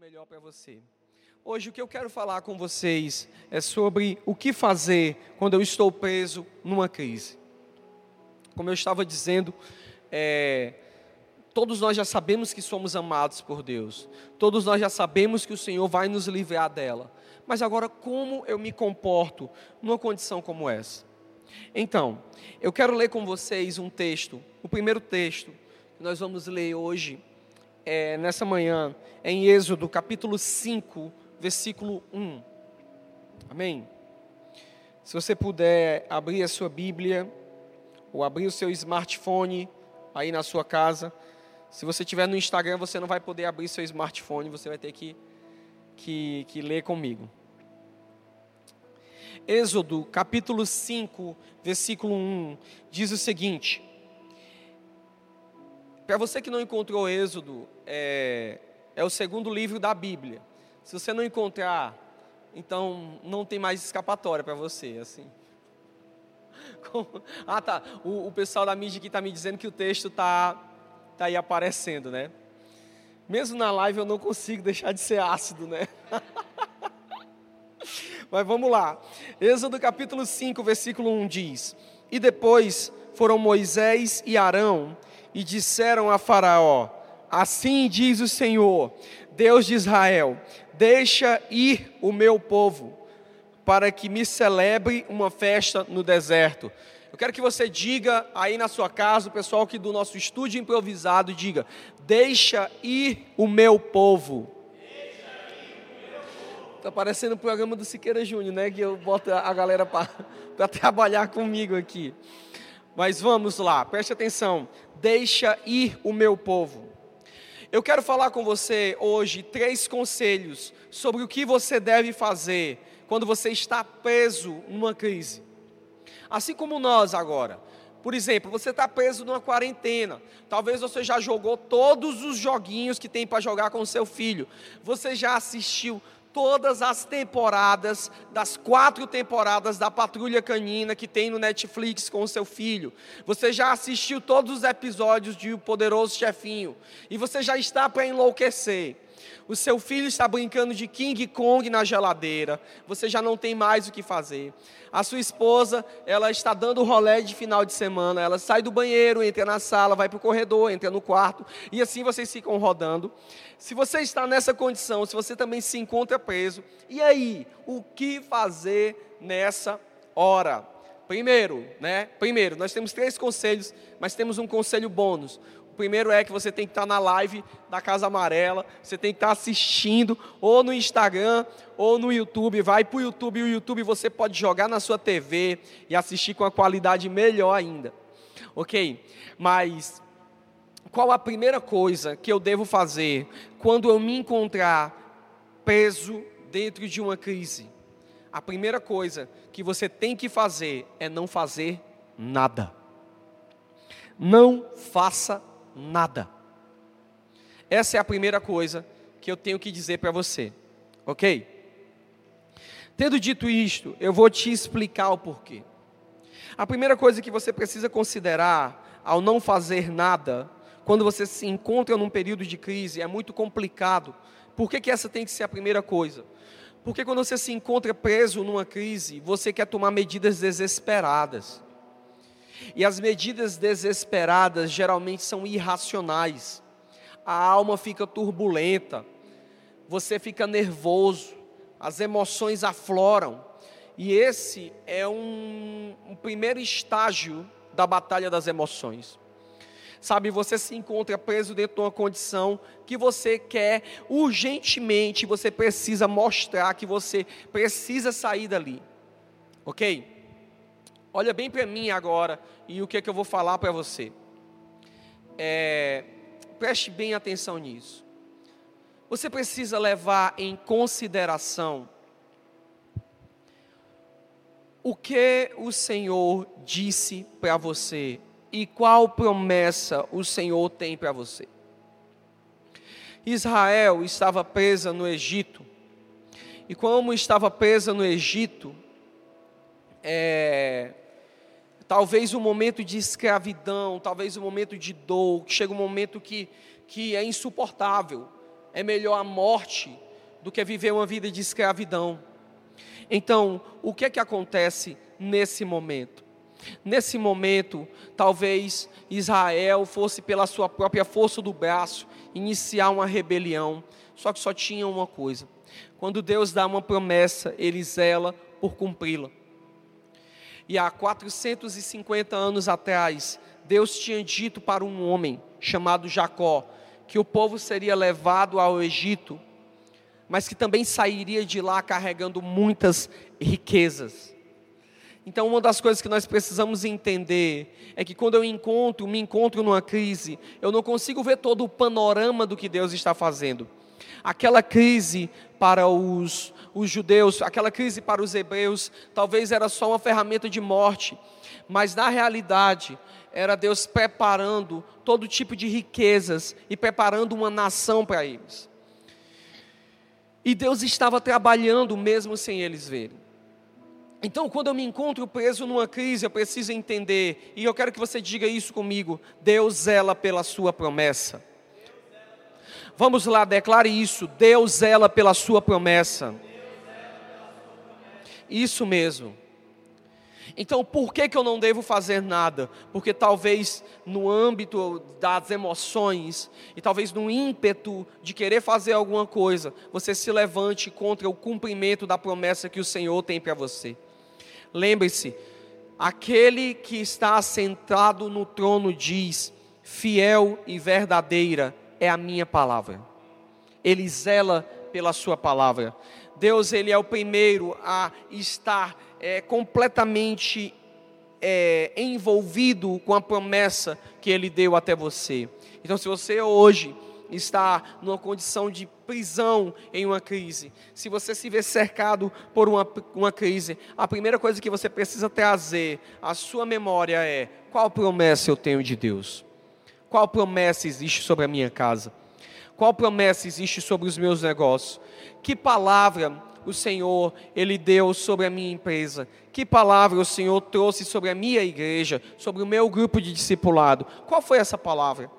melhor para você. Hoje o que eu quero falar com vocês é sobre o que fazer quando eu estou preso numa crise. Como eu estava dizendo, é, todos nós já sabemos que somos amados por Deus, todos nós já sabemos que o Senhor vai nos livrar dela. Mas agora, como eu me comporto numa condição como essa? Então, eu quero ler com vocês um texto, o primeiro texto que nós vamos ler hoje é, nessa manhã em Êxodo capítulo 5, versículo 1. Amém? Se você puder abrir a sua Bíblia, ou abrir o seu smartphone aí na sua casa. Se você estiver no Instagram, você não vai poder abrir seu smartphone, você vai ter que, que, que ler comigo. Êxodo capítulo 5, versículo 1, diz o seguinte: para você que não encontrou Êxodo, é, é o segundo livro da Bíblia. Se você não encontrar, então não tem mais escapatória para você, assim. Ah, tá. O, o, pessoal da mídia aqui está me dizendo que o texto está tá aí aparecendo, né? Mesmo na live eu não consigo deixar de ser ácido, né? Mas vamos lá. Êxodo capítulo 5, versículo 1 diz: E depois foram Moisés e Arão e disseram a Faraó: Assim diz o Senhor, Deus de Israel: Deixa ir o meu povo, para que me celebre uma festa no deserto. Eu quero que você diga aí na sua casa, o pessoal aqui do nosso estúdio improvisado, diga: Deixa ir o meu povo. Está parecendo o programa do Siqueira Júnior, né? Que eu boto a galera para trabalhar comigo aqui. Mas vamos lá, preste atenção deixa ir o meu povo. Eu quero falar com você hoje três conselhos sobre o que você deve fazer quando você está preso numa crise. Assim como nós agora. Por exemplo, você está preso numa quarentena. Talvez você já jogou todos os joguinhos que tem para jogar com seu filho. Você já assistiu todas as temporadas, das quatro temporadas da Patrulha Canina que tem no Netflix com o seu filho. Você já assistiu todos os episódios de O Poderoso Chefinho. E você já está para enlouquecer. O seu filho está brincando de King Kong na geladeira. Você já não tem mais o que fazer. A sua esposa, ela está dando rolé de final de semana. Ela sai do banheiro, entra na sala, vai para o corredor, entra no quarto. E assim vocês ficam rodando. Se você está nessa condição, se você também se encontra preso, e aí, o que fazer nessa hora? Primeiro, né? Primeiro, nós temos três conselhos, mas temos um conselho bônus. Primeiro é que você tem que estar na live da Casa Amarela, você tem que estar assistindo ou no Instagram ou no YouTube. Vai para o YouTube, o YouTube você pode jogar na sua TV e assistir com a qualidade melhor ainda. Ok? Mas qual a primeira coisa que eu devo fazer quando eu me encontrar preso dentro de uma crise? A primeira coisa que você tem que fazer é não fazer nada. Não faça nada. Essa é a primeira coisa que eu tenho que dizer para você, ok? Tendo dito isto, eu vou te explicar o porquê. A primeira coisa que você precisa considerar ao não fazer nada quando você se encontra num período de crise, é muito complicado. Por que, que essa tem que ser a primeira coisa? Porque quando você se encontra preso numa crise, você quer tomar medidas desesperadas. E as medidas desesperadas geralmente são irracionais. A alma fica turbulenta, você fica nervoso, as emoções afloram. E esse é um, um primeiro estágio da batalha das emoções. Sabe, você se encontra preso dentro de uma condição que você quer urgentemente, você precisa mostrar que você precisa sair dali. Ok? Olha bem para mim agora e o que, é que eu vou falar para você. É, preste bem atenção nisso. Você precisa levar em consideração o que o Senhor disse para você e qual promessa o Senhor tem para você. Israel estava presa no Egito, e como estava presa no Egito, é, talvez um momento de escravidão, talvez um momento de dor, chega um momento que, que é insuportável. é melhor a morte do que viver uma vida de escravidão. Então, o que é que acontece nesse momento? Nesse momento, talvez Israel fosse pela sua própria força do braço iniciar uma rebelião, só que só tinha uma coisa: quando Deus dá uma promessa, ele zela por cumpri-la. E há 450 anos atrás, Deus tinha dito para um homem chamado Jacó que o povo seria levado ao Egito, mas que também sairia de lá carregando muitas riquezas. Então, uma das coisas que nós precisamos entender é que quando eu encontro, me encontro numa crise, eu não consigo ver todo o panorama do que Deus está fazendo. Aquela crise para os, os judeus, aquela crise para os hebreus, talvez era só uma ferramenta de morte, mas na realidade era Deus preparando todo tipo de riquezas e preparando uma nação para eles. E Deus estava trabalhando mesmo sem eles verem. Então, quando eu me encontro preso numa crise, eu preciso entender, e eu quero que você diga isso comigo: Deus zela pela sua promessa. Vamos lá, declare isso: Deus zela pela sua promessa. Isso mesmo. Então, por que, que eu não devo fazer nada? Porque talvez no âmbito das emoções e talvez no ímpeto de querer fazer alguma coisa, você se levante contra o cumprimento da promessa que o Senhor tem para você. Lembre-se, aquele que está sentado no trono diz: fiel e verdadeira é a minha palavra. Ele zela pela sua palavra. Deus, ele é o primeiro a estar é, completamente é, envolvido com a promessa que ele deu até você. Então, se você hoje está numa condição de prisão em uma crise, se você se vê cercado por uma, uma crise, a primeira coisa que você precisa trazer à sua memória é: qual promessa eu tenho de Deus? Qual promessa existe sobre a minha casa? Qual promessa existe sobre os meus negócios? Que palavra o Senhor ele deu sobre a minha empresa? Que palavra o Senhor trouxe sobre a minha igreja, sobre o meu grupo de discipulado? Qual foi essa palavra?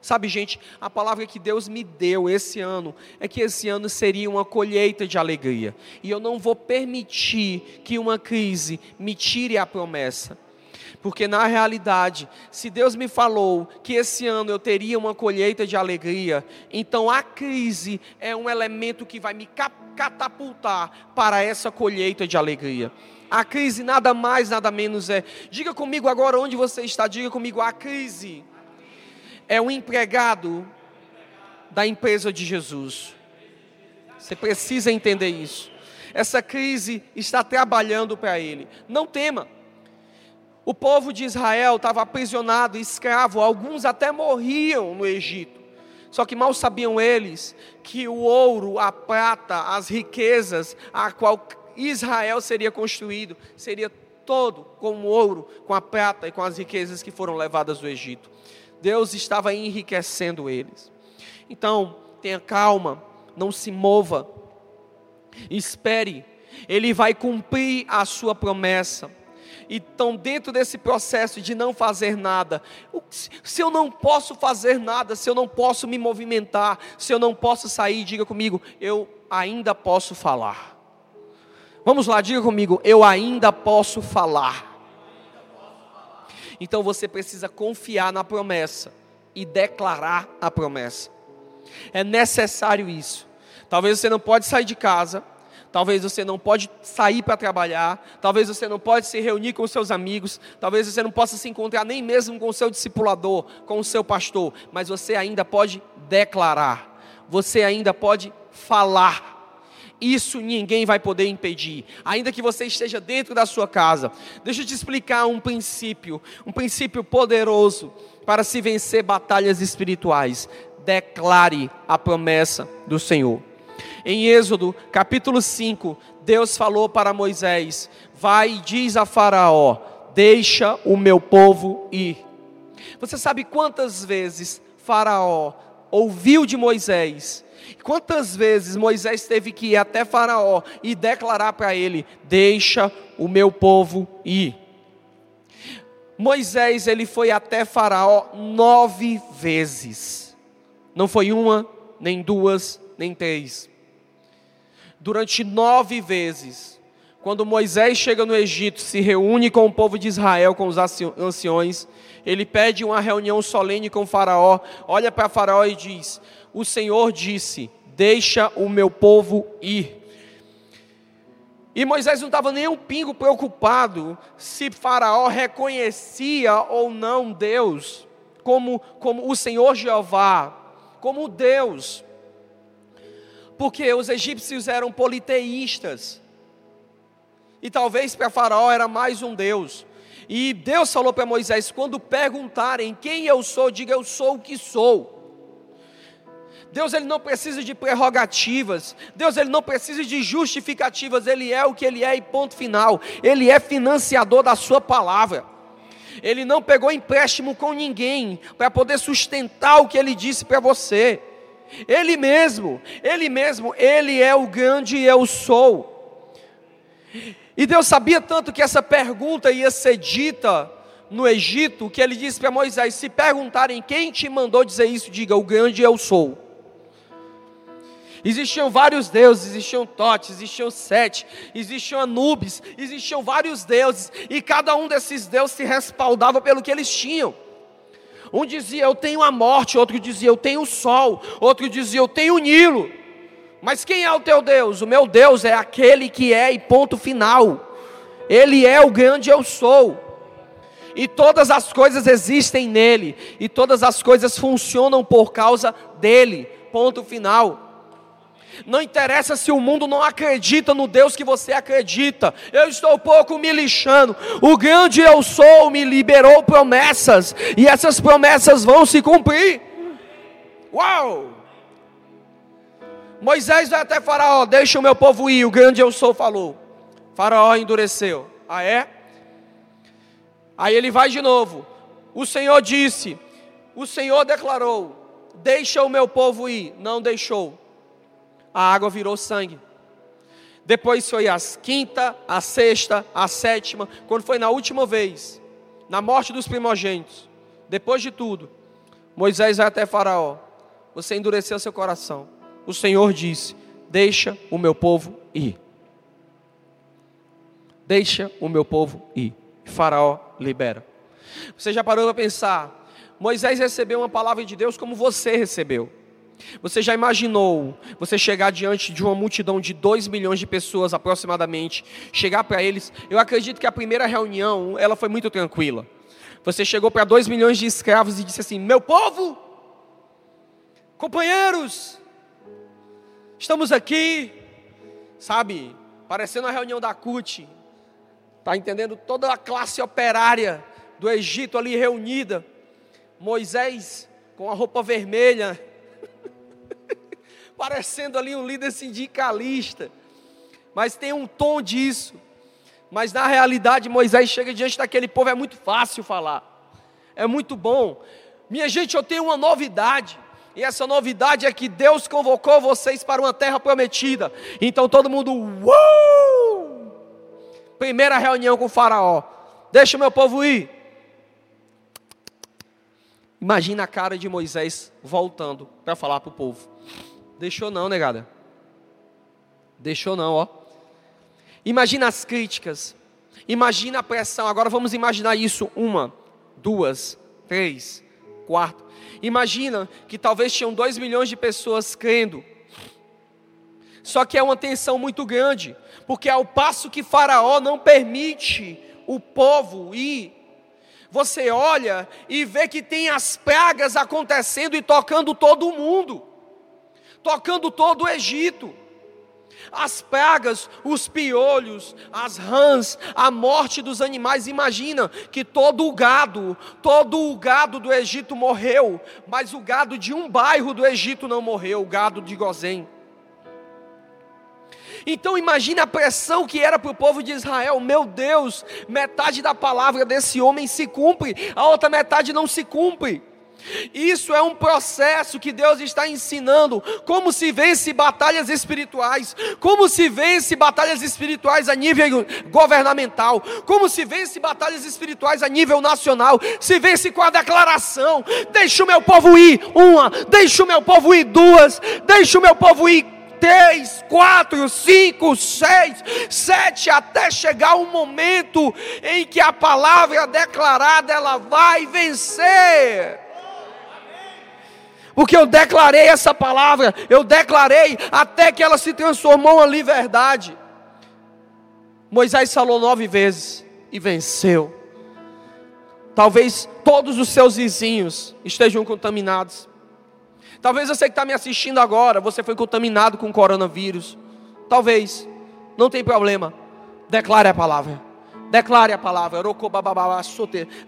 Sabe, gente, a palavra que Deus me deu esse ano é que esse ano seria uma colheita de alegria. E eu não vou permitir que uma crise me tire a promessa. Porque na realidade, se Deus me falou que esse ano eu teria uma colheita de alegria, então a crise é um elemento que vai me catapultar para essa colheita de alegria. A crise nada mais, nada menos é. Diga comigo agora onde você está, diga comigo, a crise é um empregado da empresa de Jesus. Você precisa entender isso. Essa crise está trabalhando para ele. Não tema. O povo de Israel estava aprisionado, escravo, alguns até morriam no Egito. Só que mal sabiam eles que o ouro, a prata, as riquezas a qual Israel seria construído, seria todo com o ouro, com a prata e com as riquezas que foram levadas do Egito. Deus estava enriquecendo eles. Então, tenha calma, não se mova, espere, Ele vai cumprir a sua promessa e estão dentro desse processo de não fazer nada. Se eu não posso fazer nada, se eu não posso me movimentar, se eu não posso sair, diga comigo, eu ainda posso falar. Vamos lá, diga comigo, eu ainda posso falar. Então você precisa confiar na promessa e declarar a promessa. É necessário isso. Talvez você não pode sair de casa, Talvez você não pode sair para trabalhar, talvez você não pode se reunir com seus amigos, talvez você não possa se encontrar nem mesmo com o seu discipulador, com o seu pastor, mas você ainda pode declarar, você ainda pode falar. Isso ninguém vai poder impedir, ainda que você esteja dentro da sua casa. Deixa eu te explicar um princípio, um princípio poderoso para se vencer batalhas espirituais. Declare a promessa do Senhor. Em Êxodo, capítulo 5, Deus falou para Moisés: Vai e diz a Faraó: Deixa o meu povo ir. Você sabe quantas vezes Faraó ouviu de Moisés? Quantas vezes Moisés teve que ir até Faraó e declarar para ele: Deixa o meu povo ir. Moisés ele foi até Faraó nove vezes. Não foi uma, nem duas, nem três. Durante nove vezes, quando Moisés chega no Egito, se reúne com o povo de Israel, com os anciões, ele pede uma reunião solene com Faraó, olha para Faraó e diz: O Senhor disse: Deixa o meu povo ir. E Moisés não estava nem um pingo preocupado se Faraó reconhecia ou não Deus como, como o Senhor Jeová, como Deus. Porque os egípcios eram politeístas. E talvez para Faraó era mais um Deus. E Deus falou para Moisés: quando perguntarem quem eu sou, diga eu sou o que sou. Deus ele não precisa de prerrogativas. Deus ele não precisa de justificativas. Ele é o que ele é e ponto final. Ele é financiador da sua palavra. Ele não pegou empréstimo com ninguém para poder sustentar o que ele disse para você. Ele mesmo, ele mesmo, ele é o grande eu sou. E Deus sabia tanto que essa pergunta ia ser dita no Egito, que ele disse para Moisés: se perguntarem quem te mandou dizer isso, diga: o grande eu sou. Existiam vários deuses, existiam Totes, existiam Sete, existiam Anubis, existiam vários deuses, e cada um desses deuses se respaldava pelo que eles tinham. Um dizia, eu tenho a morte, outro dizia, eu tenho o sol, outro dizia, eu tenho o Nilo. Mas quem é o teu Deus? O meu Deus é aquele que é, e ponto final. Ele é o grande eu sou. E todas as coisas existem nele, e todas as coisas funcionam por causa dele. Ponto final. Não interessa se o mundo não acredita no Deus que você acredita. Eu estou pouco me lixando. O grande eu sou me liberou promessas. E essas promessas vão se cumprir. Uau! Moisés vai até Faraó, deixa o meu povo ir. O grande eu sou falou. Faraó endureceu. Ah, é? Aí ele vai de novo. O Senhor disse, o Senhor declarou: Deixa o meu povo ir. Não deixou a água virou sangue. Depois foi a quinta, a sexta, a sétima, quando foi na última vez, na morte dos primogênitos. Depois de tudo, Moisés vai até Faraó. Você endureceu seu coração. O Senhor disse: Deixa o meu povo ir. Deixa o meu povo ir. Faraó libera. Você já parou para pensar? Moisés recebeu uma palavra de Deus como você recebeu. Você já imaginou você chegar diante de uma multidão de 2 milhões de pessoas aproximadamente, chegar para eles? Eu acredito que a primeira reunião, ela foi muito tranquila. Você chegou para 2 milhões de escravos e disse assim: "Meu povo, companheiros, estamos aqui, sabe, parecendo a reunião da CUT. Tá entendendo toda a classe operária do Egito ali reunida. Moisés com a roupa vermelha, parecendo ali um líder sindicalista, mas tem um tom disso. Mas na realidade, Moisés chega diante daquele povo, é muito fácil falar, é muito bom. Minha gente, eu tenho uma novidade. E essa novidade é que Deus convocou vocês para uma terra prometida. Então todo mundo, uou! Primeira reunião com o Faraó. Deixa o meu povo ir. Imagina a cara de Moisés voltando para falar para o povo. Deixou não, negada. Deixou não, ó. Imagina as críticas. Imagina a pressão. Agora vamos imaginar isso uma, duas, três, quatro. Imagina que talvez tinham dois milhões de pessoas crendo. Só que é uma tensão muito grande, porque ao passo que Faraó não permite o povo ir, você olha e vê que tem as pragas acontecendo e tocando todo mundo tocando todo o Egito. As pragas, os piolhos, as rãs, a morte dos animais. Imagina que todo o gado, todo o gado do Egito morreu, mas o gado de um bairro do Egito não morreu, o gado de Gozém. Então imagine a pressão que era para o povo de Israel. Meu Deus, metade da palavra desse homem se cumpre, a outra metade não se cumpre. Isso é um processo que Deus está ensinando como se vence batalhas espirituais, como se vence batalhas espirituais a nível governamental, como se vence batalhas espirituais a nível nacional, se vence com a declaração: deixa o meu povo ir, uma, deixa o meu povo ir, duas, deixa o meu povo ir, três, quatro, cinco, seis, sete, até chegar o um momento em que a palavra declarada ela vai vencer porque eu declarei essa palavra, eu declarei até que ela se transformou em verdade. Moisés falou nove vezes e venceu. Talvez todos os seus vizinhos estejam contaminados. Talvez você que está me assistindo agora, você foi contaminado com coronavírus. Talvez, não tem problema. Declare a palavra. Declare a palavra.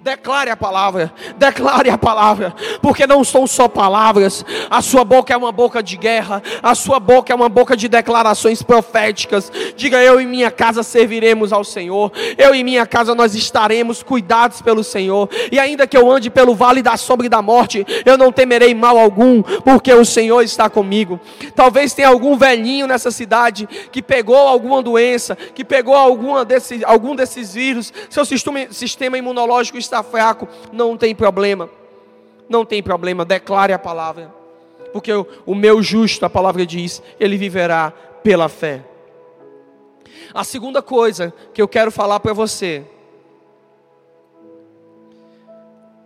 Declare a palavra. Declare a palavra. Porque não são só palavras. A sua boca é uma boca de guerra. A sua boca é uma boca de declarações proféticas. Diga: Eu e minha casa serviremos ao Senhor. Eu e minha casa nós estaremos cuidados pelo Senhor. E ainda que eu ande pelo vale da sombra e da morte, eu não temerei mal algum, porque o Senhor está comigo. Talvez tenha algum velhinho nessa cidade que pegou alguma doença, que pegou alguma desse, algum desses vírus, seu sistema, imunológico está fraco, não tem problema. Não tem problema, declare a palavra. Porque o meu justo, a palavra diz, ele viverá pela fé. A segunda coisa que eu quero falar para você.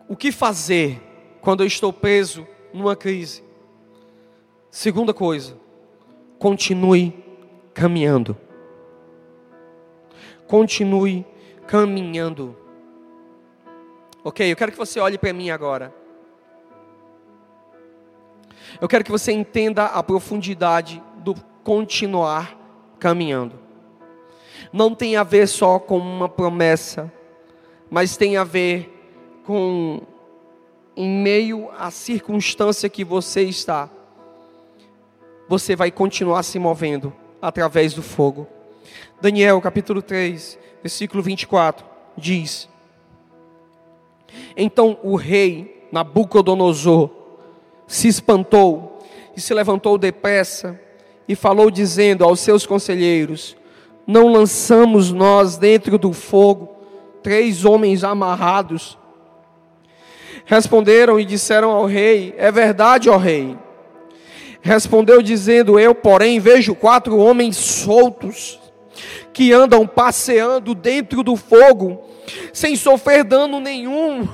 O que fazer quando eu estou preso numa crise? Segunda coisa, continue caminhando. Continue caminhando. Ok, eu quero que você olhe para mim agora. Eu quero que você entenda a profundidade do continuar caminhando. Não tem a ver só com uma promessa, mas tem a ver com, em meio à circunstância que você está, você vai continuar se movendo através do fogo. Daniel capítulo 3, versículo 24, diz: Então o rei Nabucodonosor se espantou e se levantou depressa e falou, dizendo aos seus conselheiros: Não lançamos nós dentro do fogo três homens amarrados? Responderam e disseram ao rei: É verdade, ó rei. Respondeu dizendo: Eu, porém, vejo quatro homens soltos que andam passeando dentro do fogo, sem sofrer dano nenhum.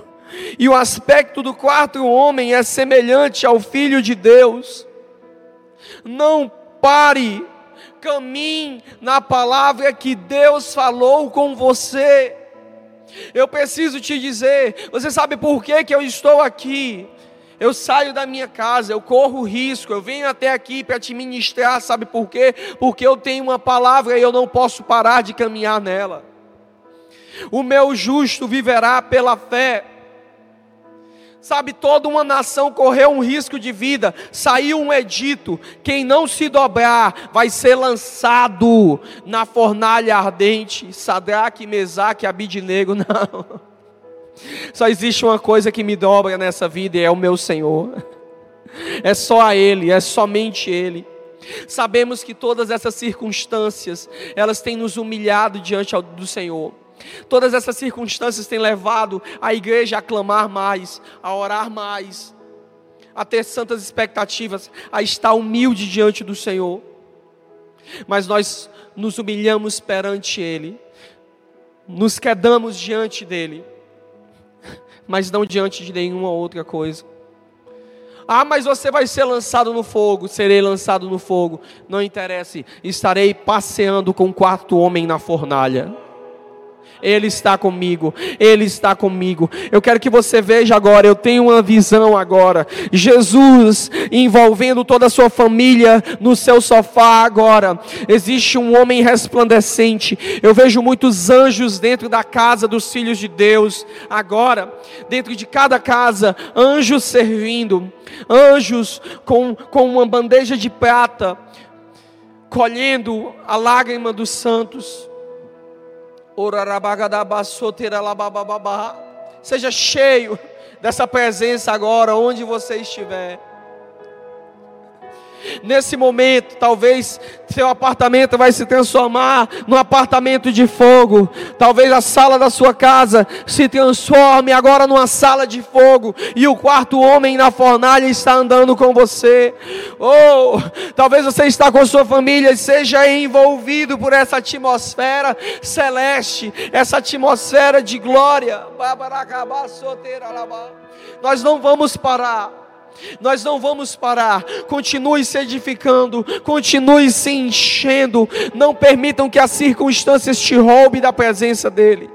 E o aspecto do quarto homem é semelhante ao Filho de Deus. Não pare, caminhe na palavra que Deus falou com você. Eu preciso te dizer, você sabe por que, que eu estou aqui? Eu saio da minha casa, eu corro risco, eu venho até aqui para te ministrar, sabe por quê? Porque eu tenho uma palavra e eu não posso parar de caminhar nela. O meu justo viverá pela fé. Sabe, toda uma nação correu um risco de vida, saiu um edito: quem não se dobrar vai ser lançado na fornalha ardente. Sadraque, Mesaque, Abidinego, não. Só existe uma coisa que me dobra nessa vida e é o meu Senhor. É só a Ele, é somente Ele. Sabemos que todas essas circunstâncias, elas têm nos humilhado diante do Senhor. Todas essas circunstâncias têm levado a igreja a clamar mais, a orar mais, a ter santas expectativas, a estar humilde diante do Senhor. Mas nós nos humilhamos perante Ele, nos quedamos diante dEle mas não diante de nenhuma outra coisa. Ah, mas você vai ser lançado no fogo, serei lançado no fogo. Não interessa, estarei passeando com o quarto homem na fornalha. Ele está comigo, Ele está comigo. Eu quero que você veja agora, eu tenho uma visão agora. Jesus envolvendo toda a sua família no seu sofá agora. Existe um homem resplandecente. Eu vejo muitos anjos dentro da casa dos filhos de Deus. Agora, dentro de cada casa, anjos servindo, anjos com, com uma bandeja de prata, colhendo a lágrima dos santos. Seja cheio dessa presença agora, onde você estiver. Nesse momento, talvez seu apartamento vai se transformar num apartamento de fogo. Talvez a sala da sua casa se transforme agora numa sala de fogo e o quarto homem na fornalha está andando com você. Ou oh, talvez você está com sua família e seja envolvido por essa atmosfera celeste, essa atmosfera de glória. Nós não vamos parar. Nós não vamos parar. Continue se edificando, continue se enchendo. Não permitam que as circunstâncias te roubem da presença dEle.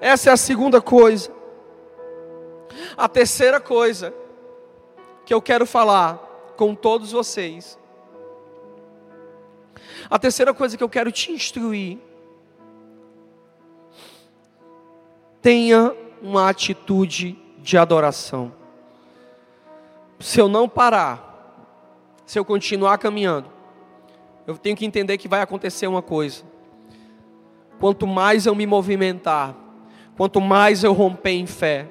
Essa é a segunda coisa. A terceira coisa que eu quero falar com todos vocês. A terceira coisa que eu quero te instruir. Tenha uma atitude de adoração se eu não parar, se eu continuar caminhando, eu tenho que entender que vai acontecer uma coisa. Quanto mais eu me movimentar, quanto mais eu romper em fé,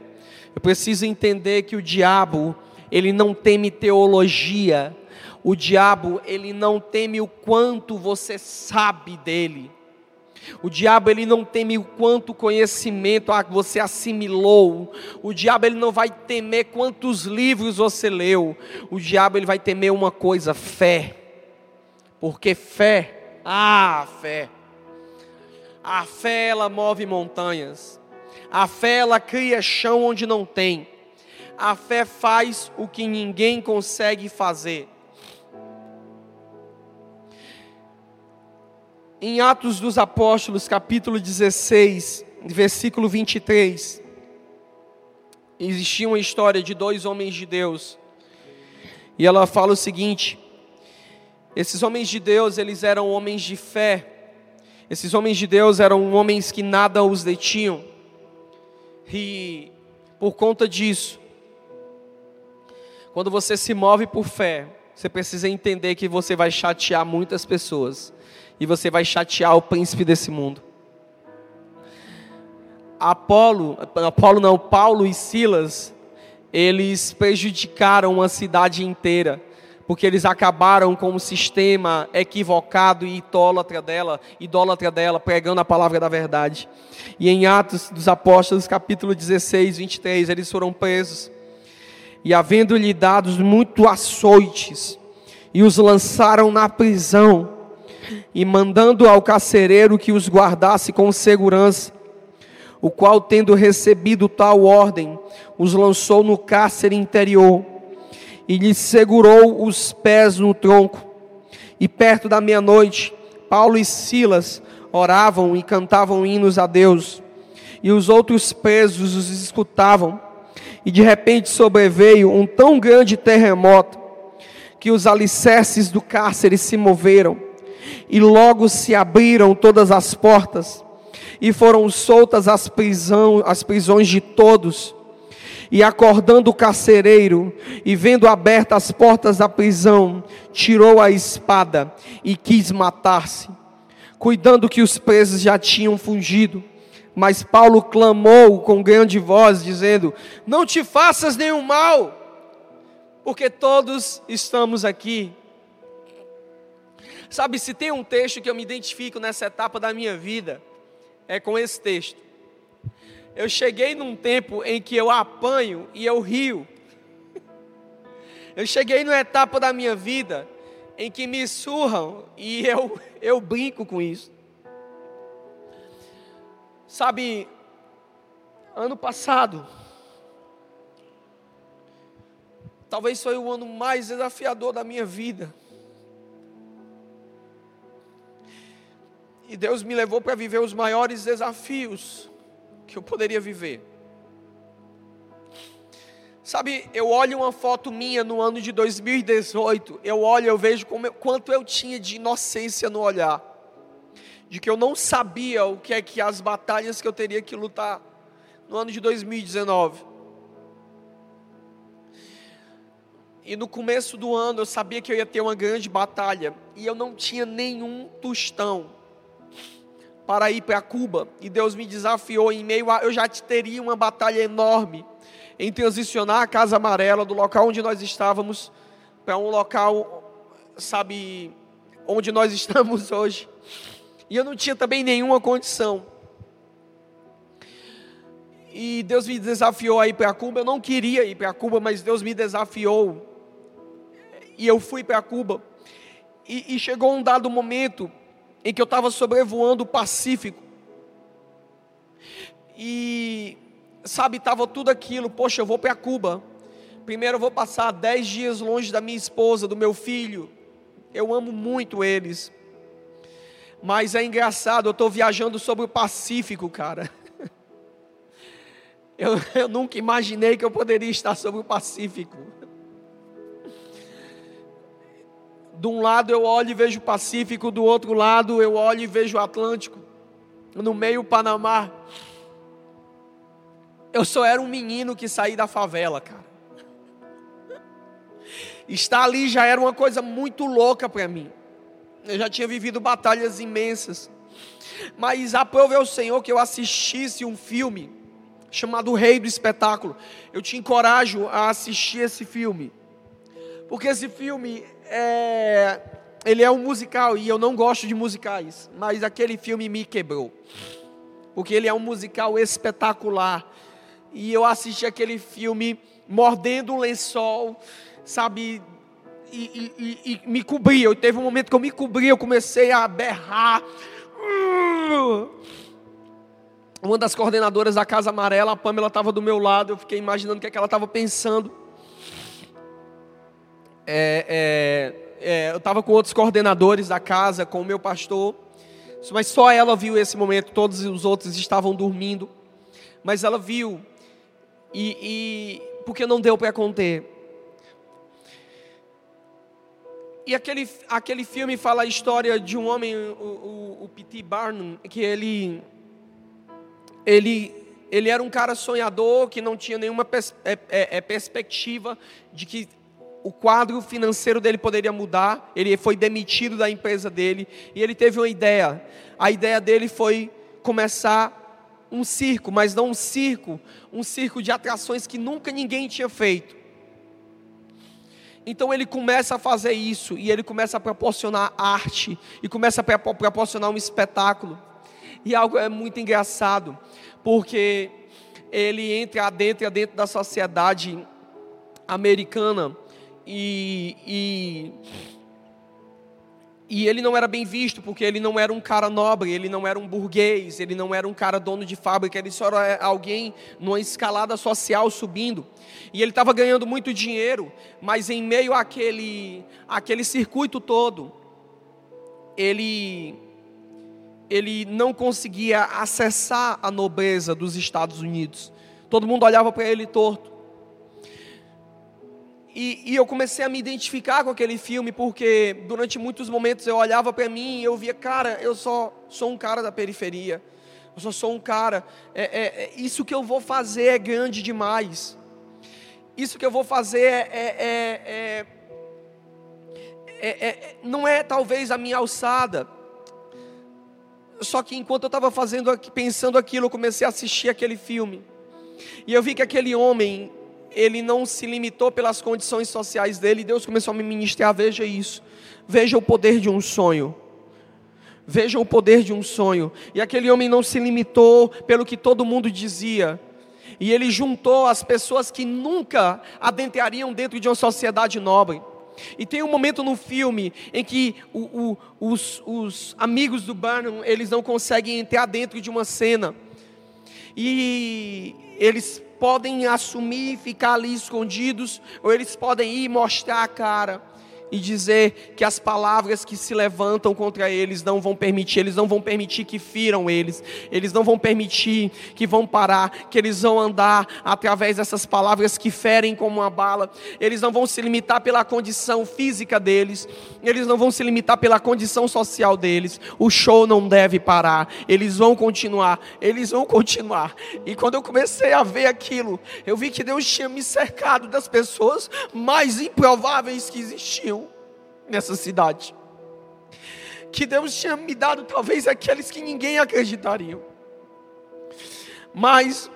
eu preciso entender que o diabo, ele não teme teologia, o diabo, ele não teme o quanto você sabe dele. O diabo ele não teme o quanto conhecimento você assimilou. O diabo ele não vai temer quantos livros você leu. O diabo ele vai temer uma coisa, fé. Porque fé, ah, fé. A fé ela move montanhas. A fé ela cria chão onde não tem. A fé faz o que ninguém consegue fazer. Em Atos dos Apóstolos, capítulo 16, versículo 23, existia uma história de dois homens de Deus. E ela fala o seguinte: esses homens de Deus, eles eram homens de fé. Esses homens de Deus eram homens que nada os detinham. E por conta disso, quando você se move por fé, você precisa entender que você vai chatear muitas pessoas e você vai chatear o príncipe desse mundo. Apolo, Apolo não, Paulo e Silas, eles prejudicaram uma cidade inteira, porque eles acabaram com um sistema equivocado e idólatra dela, idólatra dela, pregando a palavra da verdade. E em Atos dos Apóstolos, capítulo 16, 23, eles foram presos. E havendo-lhe dados muito açoites, e os lançaram na prisão, e mandando ao carcereiro que os guardasse com segurança, o qual, tendo recebido tal ordem, os lançou no cárcere interior e lhes segurou os pés no tronco. E perto da meia-noite, Paulo e Silas oravam e cantavam hinos a Deus, e os outros presos os escutavam. E de repente sobreveio um tão grande terremoto que os alicerces do cárcere se moveram e logo se abriram todas as portas, e foram soltas as, prisão, as prisões de todos. E acordando o carcereiro, e vendo abertas as portas da prisão, tirou a espada e quis matar-se, cuidando que os presos já tinham fugido. Mas Paulo clamou com grande voz, dizendo: Não te faças nenhum mal, porque todos estamos aqui. Sabe, se tem um texto que eu me identifico nessa etapa da minha vida, é com esse texto. Eu cheguei num tempo em que eu apanho e eu rio. Eu cheguei numa etapa da minha vida em que me surram e eu, eu brinco com isso. Sabe, ano passado, talvez foi o ano mais desafiador da minha vida. E Deus me levou para viver os maiores desafios que eu poderia viver. Sabe, eu olho uma foto minha no ano de 2018, eu olho, eu vejo como, quanto eu tinha de inocência no olhar, de que eu não sabia o que é que as batalhas que eu teria que lutar no ano de 2019. E no começo do ano eu sabia que eu ia ter uma grande batalha, e eu não tinha nenhum tostão para ir para Cuba. E Deus me desafiou em meio a. Eu já teria uma batalha enorme em transicionar a Casa Amarela do local onde nós estávamos para um local, sabe, onde nós estamos hoje. E eu não tinha também nenhuma condição. E Deus me desafiou a ir para Cuba. Eu não queria ir para Cuba, mas Deus me desafiou. E eu fui para Cuba. E, e chegou um dado momento em que eu estava sobrevoando o Pacífico. E, sabe, estava tudo aquilo. Poxa, eu vou para Cuba. Primeiro eu vou passar dez dias longe da minha esposa, do meu filho. Eu amo muito eles. Mas é engraçado, eu estou viajando sobre o Pacífico, cara. Eu, eu nunca imaginei que eu poderia estar sobre o Pacífico. De um lado eu olho e vejo o Pacífico, do outro lado eu olho e vejo o Atlântico, no meio o Panamá. Eu só era um menino que saí da favela, cara. Estar ali já era uma coisa muito louca para mim. Eu já tinha vivido batalhas imensas. Mas aprove ao Senhor que eu assistisse um filme chamado Rei do Espetáculo. Eu te encorajo a assistir esse filme. Porque esse filme é ele é um musical e eu não gosto de musicais, mas aquele filme me quebrou. Porque ele é um musical espetacular. E eu assisti aquele filme mordendo um lençol, sabe, e, e, e, me cobria. Eu teve um momento que eu me cobri, eu comecei a berrar. Uma das coordenadoras da Casa Amarela, a Pamela, estava do meu lado. Eu fiquei imaginando o que, é que ela estava pensando. É, é, é, eu estava com outros coordenadores da casa, com o meu pastor. Mas só ela viu esse momento, todos os outros estavam dormindo. Mas ela viu. E, e porque não deu para conter. E aquele, aquele filme fala a história de um homem, o, o, o P.T. Barnum, que ele, ele, ele era um cara sonhador, que não tinha nenhuma pers é, é, é, perspectiva de que o quadro financeiro dele poderia mudar. Ele foi demitido da empresa dele e ele teve uma ideia. A ideia dele foi começar um circo, mas não um circo, um circo de atrações que nunca ninguém tinha feito. Então ele começa a fazer isso e ele começa a proporcionar arte e começa a proporcionar um espetáculo. E algo é muito engraçado, porque ele entra dentro, dentro da sociedade americana e, e e ele não era bem visto porque ele não era um cara nobre, ele não era um burguês, ele não era um cara dono de fábrica, ele só era alguém numa escalada social subindo. E ele estava ganhando muito dinheiro, mas em meio àquele, àquele circuito todo, ele, ele não conseguia acessar a nobreza dos Estados Unidos. Todo mundo olhava para ele torto. E, e, eu comecei a me identificar com aquele filme, porque durante muitos momentos eu olhava para mim e eu via, cara, eu só sou um cara da periferia. Eu só sou um cara. É, é, é, isso que eu vou fazer é grande demais. Isso que eu vou fazer é, é não é talvez a minha alçada. Só que enquanto eu estava fazendo, pensando aquilo, eu comecei a assistir aquele filme. E eu vi que aquele homem, ele não se limitou pelas condições sociais dele, Deus começou a me ministrar, veja isso. Veja o poder de um sonho. Veja o poder de um sonho. E aquele homem não se limitou pelo que todo mundo dizia. E ele juntou as pessoas que nunca adentrariam dentro de uma sociedade nobre. E tem um momento no filme em que o, o, os, os amigos do Barnum, eles não conseguem entrar dentro de uma cena. E eles podem assumir, ficar ali escondidos, ou eles podem ir mostrar a cara e dizer que as palavras que se levantam contra eles não vão permitir, eles não vão permitir que firam eles, eles não vão permitir que vão parar, que eles vão andar através dessas palavras que ferem como uma bala, eles não vão se limitar pela condição física deles, eles não vão se limitar pela condição social deles, o show não deve parar, eles vão continuar, eles vão continuar. E quando eu comecei a ver aquilo, eu vi que Deus tinha me cercado das pessoas mais improváveis que existiam nessa cidade. que Deus tinha me dado, talvez aqueles que ninguém acreditaria. Mas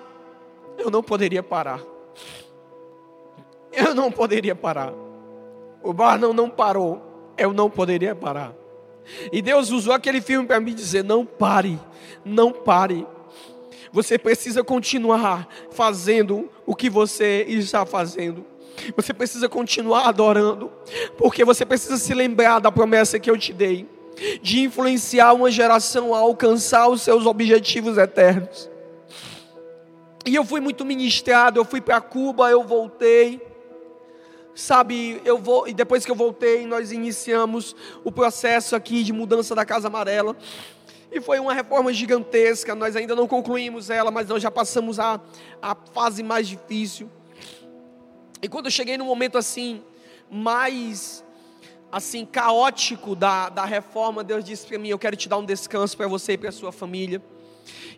eu não poderia parar. Eu não poderia parar. O bar não, parou. Eu não poderia parar. E Deus usou aquele filme para me dizer: não pare, não pare. Você precisa continuar fazendo o que você está fazendo. Você precisa continuar adorando, porque você precisa se lembrar da promessa que eu te dei, de influenciar uma geração a alcançar os seus objetivos eternos. E eu fui muito ministrado, eu fui para Cuba, eu voltei. Sabe, eu vou, e depois que eu voltei, nós iniciamos o processo aqui de mudança da Casa Amarela. E foi uma reforma gigantesca, nós ainda não concluímos ela, mas nós já passamos a, a fase mais difícil. E quando eu cheguei no momento assim, mais assim, caótico da, da reforma, Deus disse para mim: Eu quero te dar um descanso para você e para sua família.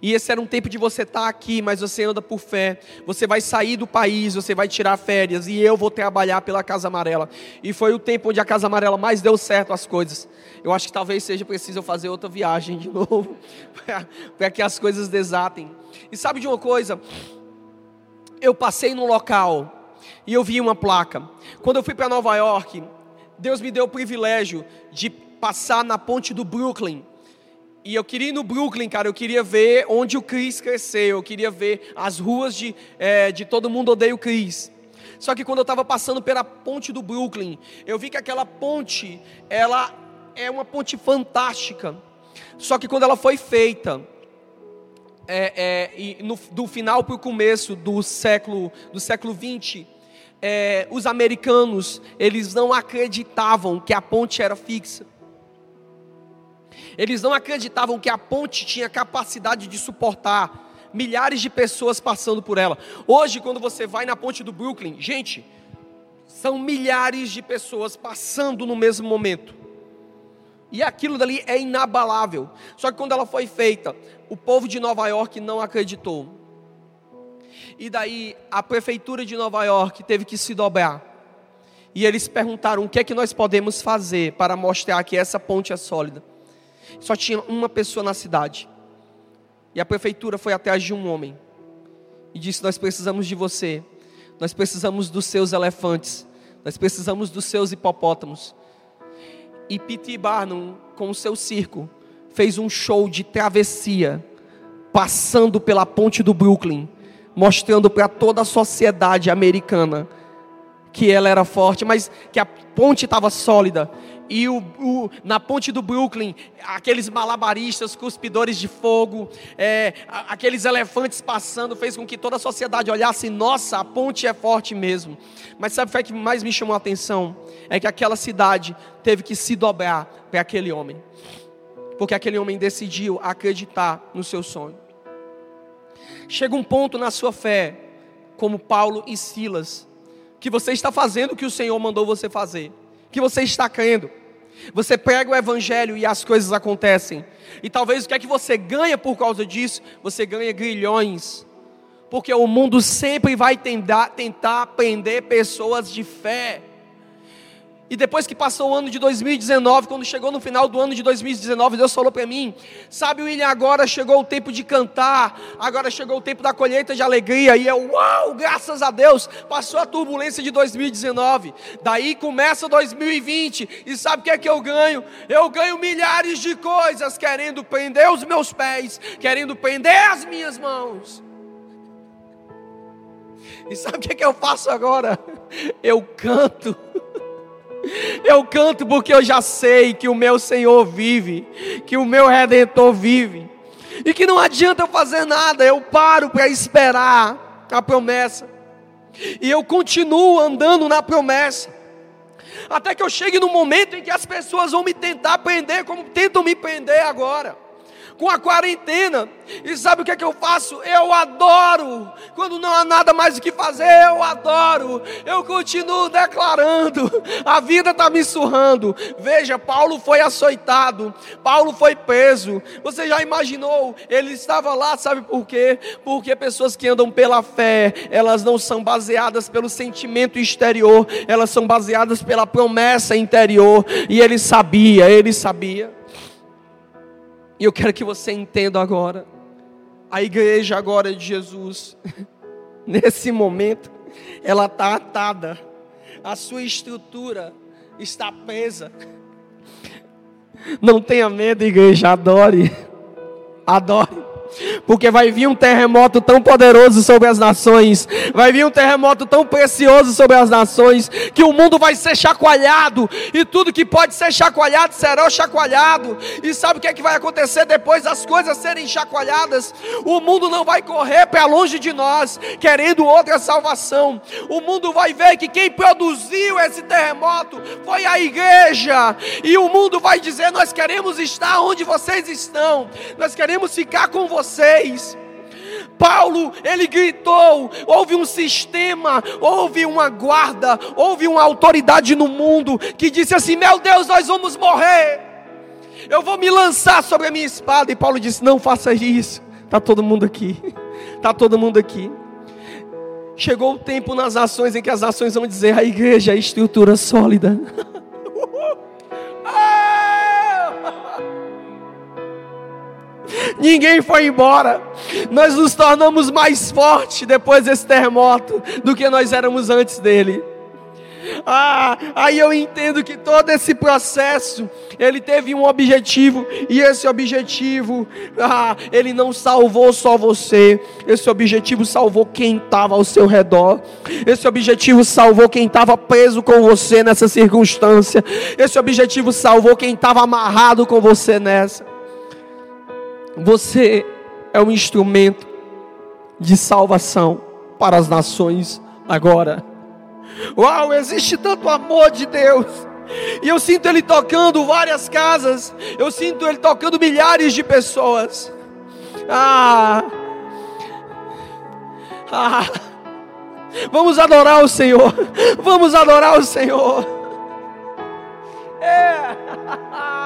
E esse era um tempo de você estar tá aqui, mas você anda por fé. Você vai sair do país, você vai tirar férias e eu vou trabalhar pela Casa Amarela. E foi o tempo onde a Casa Amarela mais deu certo as coisas. Eu acho que talvez seja preciso eu fazer outra viagem de novo para que as coisas desatem. E sabe de uma coisa? Eu passei num local e eu vi uma placa. Quando eu fui para Nova York, Deus me deu o privilégio de passar na ponte do Brooklyn e eu queria ir no Brooklyn, cara, eu queria ver onde o Chris cresceu, eu queria ver as ruas de, é, de Todo Mundo Odeia o Chris. Só que quando eu estava passando pela ponte do Brooklyn, eu vi que aquela ponte, ela é uma ponte fantástica. Só que quando ela foi feita, é, é, no, do final para o começo do século do século 20, é, os americanos eles não acreditavam que a ponte era fixa. Eles não acreditavam que a ponte tinha capacidade de suportar milhares de pessoas passando por ela. Hoje, quando você vai na ponte do Brooklyn, gente, são milhares de pessoas passando no mesmo momento. E aquilo dali é inabalável. Só que quando ela foi feita, o povo de Nova York não acreditou. E daí a prefeitura de Nova York teve que se dobrar. E eles perguntaram: o que é que nós podemos fazer para mostrar que essa ponte é sólida? Só tinha uma pessoa na cidade. E a prefeitura foi atrás de um homem e disse: Nós precisamos de você, nós precisamos dos seus elefantes, nós precisamos dos seus hipopótamos. E P.T. Barnum, com o seu circo, fez um show de travessia, passando pela ponte do Brooklyn, mostrando para toda a sociedade americana que ela era forte, mas que a ponte estava sólida e o, o, na ponte do Brooklyn, aqueles malabaristas, cuspidores de fogo, é, aqueles elefantes passando, fez com que toda a sociedade olhasse: nossa, a ponte é forte mesmo. Mas sabe o que mais me chamou a atenção? É que aquela cidade teve que se dobrar para aquele homem, porque aquele homem decidiu acreditar no seu sonho. Chega um ponto na sua fé, como Paulo e Silas, que você está fazendo o que o Senhor mandou você fazer que você está crendo. Você prega o evangelho e as coisas acontecem. E talvez o que é que você ganha por causa disso? Você ganha grilhões. Porque o mundo sempre vai tentar, tentar prender pessoas de fé. E depois que passou o ano de 2019, quando chegou no final do ano de 2019, Deus falou para mim: Sabe, William, agora chegou o tempo de cantar, agora chegou o tempo da colheita de alegria. E eu, uau, graças a Deus, passou a turbulência de 2019. Daí começa 2020, e sabe o que é que eu ganho? Eu ganho milhares de coisas, querendo prender os meus pés, querendo prender as minhas mãos. E sabe o que é que eu faço agora? Eu canto. Eu canto porque eu já sei que o meu Senhor vive, que o meu redentor vive, e que não adianta eu fazer nada, eu paro para esperar a promessa, e eu continuo andando na promessa, até que eu chegue no momento em que as pessoas vão me tentar prender, como tentam me prender agora. Com a quarentena. E sabe o que é que eu faço? Eu adoro. Quando não há nada mais o que fazer, eu adoro. Eu continuo declarando. A vida está me surrando. Veja, Paulo foi açoitado. Paulo foi preso. Você já imaginou? Ele estava lá, sabe por quê? Porque pessoas que andam pela fé, elas não são baseadas pelo sentimento exterior, elas são baseadas pela promessa interior. E ele sabia, ele sabia. E eu quero que você entenda agora. A igreja agora de Jesus, nesse momento, ela está atada. A sua estrutura está presa. Não tenha medo, igreja, adore. Adore. Porque vai vir um terremoto tão poderoso sobre as nações, vai vir um terremoto tão precioso sobre as nações, que o mundo vai ser chacoalhado, e tudo que pode ser chacoalhado será chacoalhado. E sabe o que é que vai acontecer depois das coisas serem chacoalhadas? O mundo não vai correr para longe de nós, querendo outra salvação. O mundo vai ver que quem produziu esse terremoto foi a igreja, e o mundo vai dizer: Nós queremos estar onde vocês estão, nós queremos ficar com vocês vocês. Paulo, ele gritou, houve um sistema, houve uma guarda, houve uma autoridade no mundo que disse assim: Meu Deus, nós vamos morrer. Eu vou me lançar sobre a minha espada. E Paulo disse: Não faça isso. Está todo mundo aqui. Está todo mundo aqui. Chegou o tempo nas nações em que as nações vão dizer: a igreja é estrutura sólida. ninguém foi embora. Nós nos tornamos mais fortes depois desse terremoto do que nós éramos antes dele. Ah, aí eu entendo que todo esse processo ele teve um objetivo e esse objetivo, ah, ele não salvou só você. Esse objetivo salvou quem estava ao seu redor. Esse objetivo salvou quem estava preso com você nessa circunstância. Esse objetivo salvou quem estava amarrado com você nessa. Você é um instrumento de salvação para as nações agora. Uau, existe tanto amor de Deus. E eu sinto Ele tocando várias casas. Eu sinto Ele tocando milhares de pessoas. Ah, ah, vamos adorar o Senhor. Vamos adorar o Senhor. É.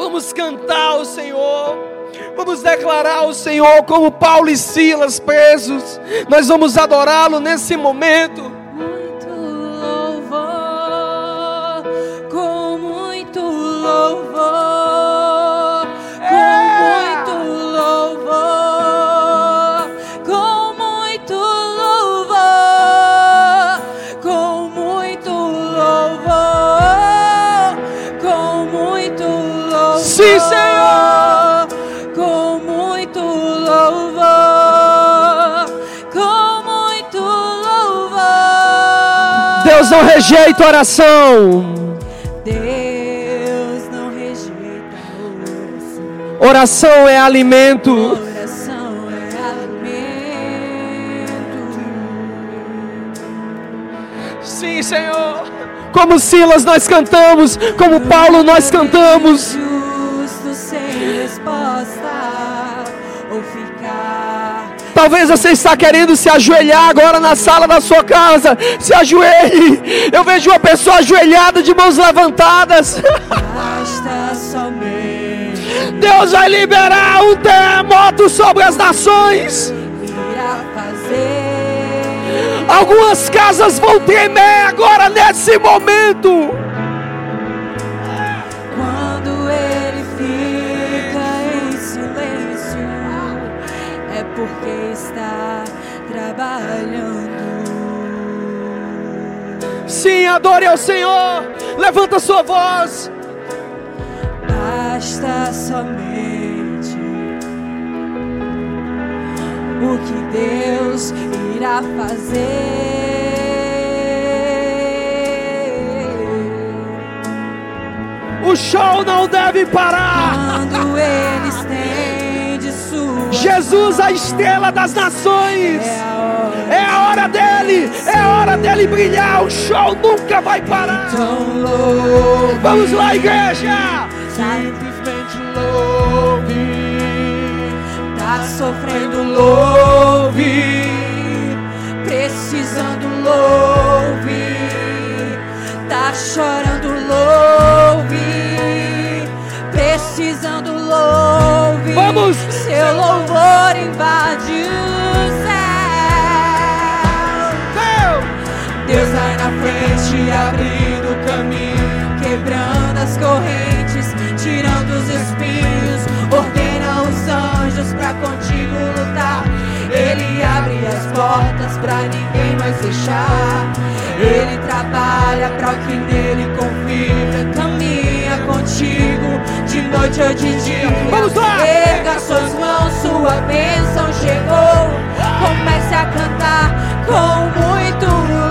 Vamos cantar ao Senhor. Vamos declarar ao Senhor como Paulo e Silas presos. Nós vamos adorá-lo nesse momento. Deus não rejeita oração. Deus não rejeita oração. Oração é alimento. Oração é alimento. Sim, Senhor. Como Silas nós cantamos, como Paulo nós cantamos. Talvez você está querendo se ajoelhar agora na sala da sua casa. Se ajoelhe. Eu vejo uma pessoa ajoelhada de mãos levantadas. Deus vai liberar um terremoto sobre as nações. Algumas casas vão tremer agora nesse momento. Sim, adore ao Senhor. Levanta sua voz. Basta somente o que Deus irá fazer. O show não deve parar. Quando eles sua Jesus, a estrela das nações. É a hora dele, é a hora dele brilhar. O show nunca vai parar. Vamos lá, igreja. Simplesmente louve. Tá sofrendo, louve. Precisando, louve. Tá chorando, louve. Precisando, louve. Vamos! Seu louvor invade o céu. Deus vai na frente, abrindo o caminho, quebrando as correntes, tirando os espinhos, ordena os anjos pra contigo lutar. Ele abre as portas pra ninguém mais fechar. Ele trabalha pra o que nele noite ou de dia. Vamos lá! Erga suas mãos, sua bênção chegou. Comece a cantar com muito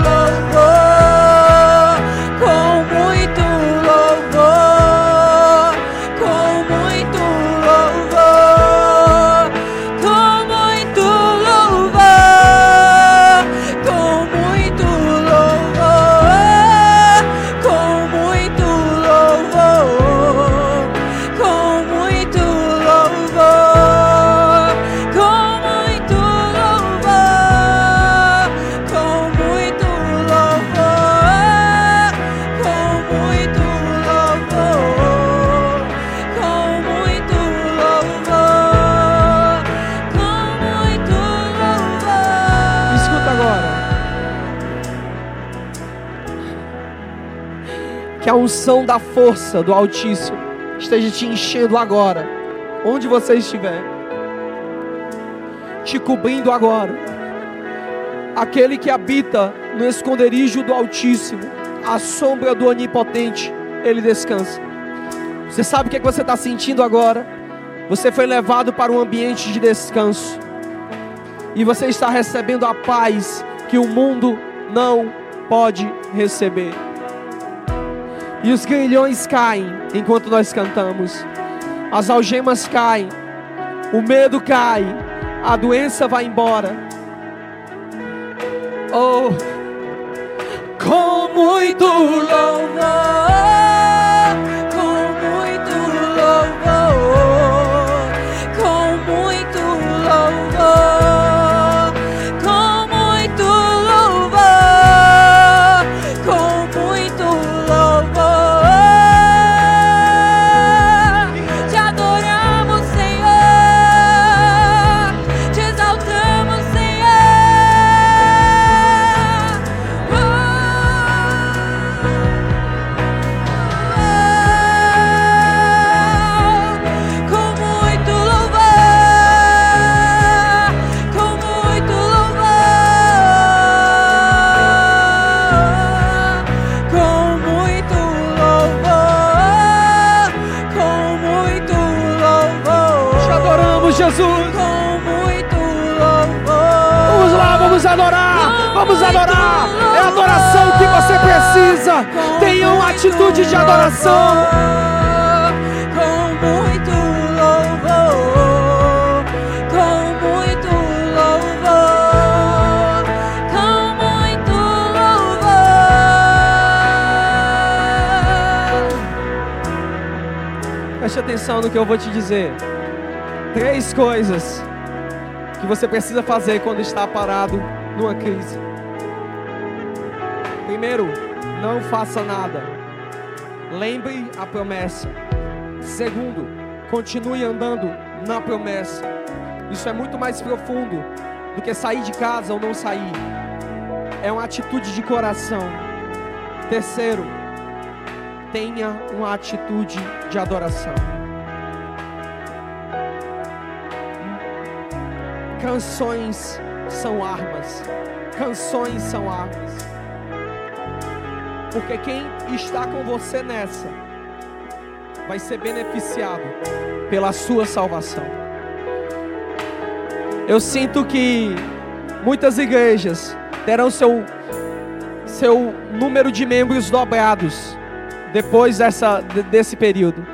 A unção da força do Altíssimo esteja te enchendo agora, onde você estiver, te cobrindo agora. Aquele que habita no esconderijo do Altíssimo, à sombra do Onipotente, ele descansa. Você sabe o que, é que você está sentindo agora? Você foi levado para um ambiente de descanso e você está recebendo a paz que o mundo não pode receber. E os grilhões caem enquanto nós cantamos, as algemas caem, o medo cai, a doença vai embora. Oh, com muito louvor, adorar. É a adoração que você precisa. Tenha uma atitude de adoração. Com muito louvor, com muito louvor, com muito louvor. Preste atenção no que eu vou te dizer. Três coisas que você precisa fazer quando está parado numa crise. Primeiro, não faça nada. Lembre a promessa. Segundo, continue andando na promessa. Isso é muito mais profundo do que sair de casa ou não sair. É uma atitude de coração. Terceiro, tenha uma atitude de adoração. Canções são armas. Canções são armas. Porque quem está com você nessa vai ser beneficiado pela sua salvação. Eu sinto que muitas igrejas terão seu seu número de membros dobrados depois dessa, de- desse período.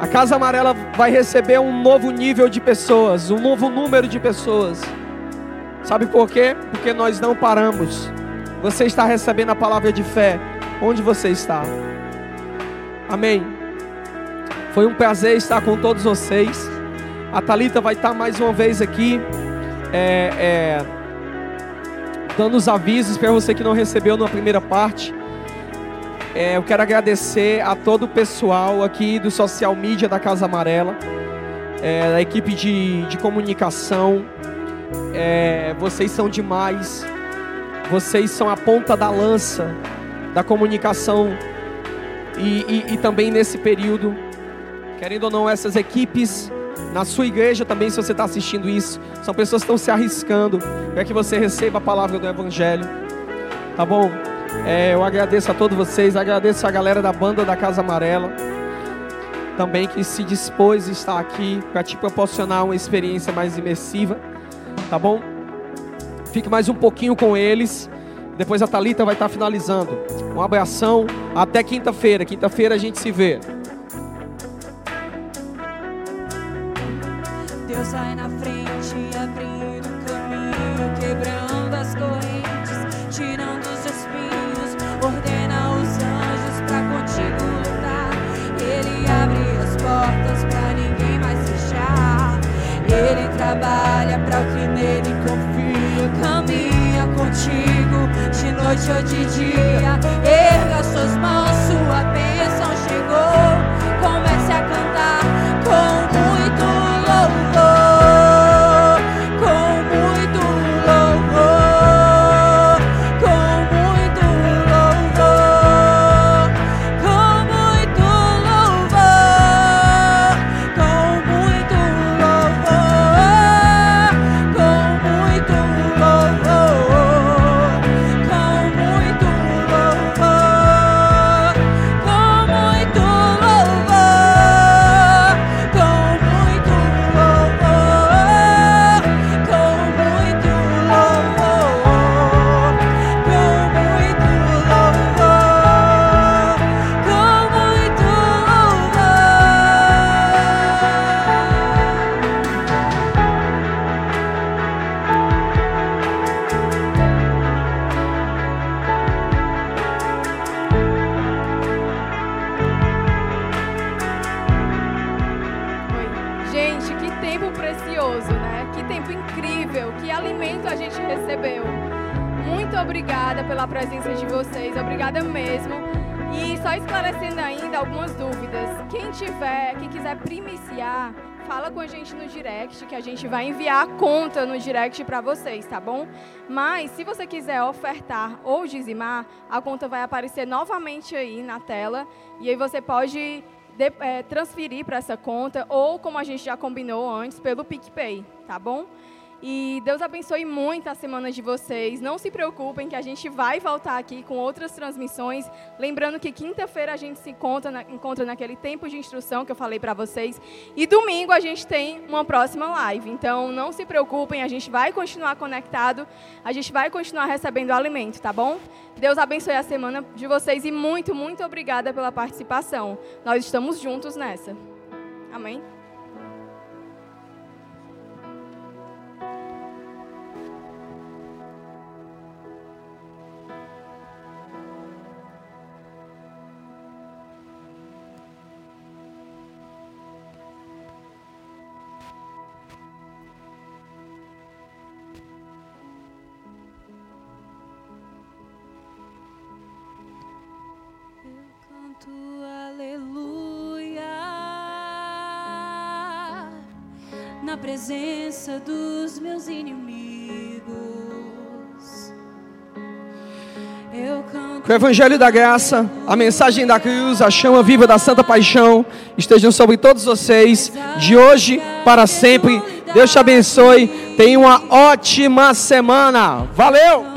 A Casa Amarela vai receber um novo nível de pessoas, um novo número de pessoas. Sabe por quê? Porque nós não paramos. Você está recebendo a palavra de fé onde você está. Amém. Foi um prazer estar com todos vocês. A Talita vai estar mais uma vez aqui, é, é, dando os avisos para você que não recebeu na primeira parte. É, eu quero agradecer a todo o pessoal aqui do social media da Casa Amarela, é, da equipe de, de comunicação. É, vocês são demais. Vocês são a ponta da lança da comunicação e, e, e também nesse período, querendo ou não, essas equipes na sua igreja também, se você está assistindo isso, são pessoas que estão se arriscando para que você receba a palavra do Evangelho, tá bom? É, eu agradeço a todos vocês, agradeço a galera da banda da Casa Amarela, também que se dispôs a estar aqui para te proporcionar uma experiência mais imersiva, tá bom? Fique mais um pouquinho com eles. Depois a Talita vai estar finalizando. Um abração. Até quinta-feira. Quinta-feira a gente se vê. Deus vai na frente, abrindo o caminho, quebrando as correntes, tirando os espinhos, ordena os anjos pra contigo lutar. Ele abre as portas pra ninguém mais fechar. Ele trabalha pra o que nele confia, caminha contigo de noite ou de dia. Erga suas mãos, direct, que a gente vai enviar a conta no direct para vocês, tá bom? Mas se você quiser ofertar ou dizimar, a conta vai aparecer novamente aí na tela e aí você pode de- é, transferir para essa conta ou, como a gente já combinou antes, pelo PicPay, tá bom? E Deus abençoe muito a semana de vocês. Não se preocupem que a gente vai voltar aqui com outras transmissões. Lembrando que quinta-feira a gente se encontra, na- encontra naquele tempo de instrução que eu falei para vocês. E domingo a gente tem uma próxima live. Então não se preocupem, a gente vai continuar conectado. A gente vai continuar recebendo alimento, tá bom? Deus abençoe a semana de vocês e muito, muito obrigada pela participação. Nós estamos juntos nessa. Amém? O Evangelho da Graça, a mensagem da cruz, a chama viva da Santa Paixão estejam sobre todos vocês, de hoje para sempre. Deus te abençoe. Tenha uma ótima semana. Valeu!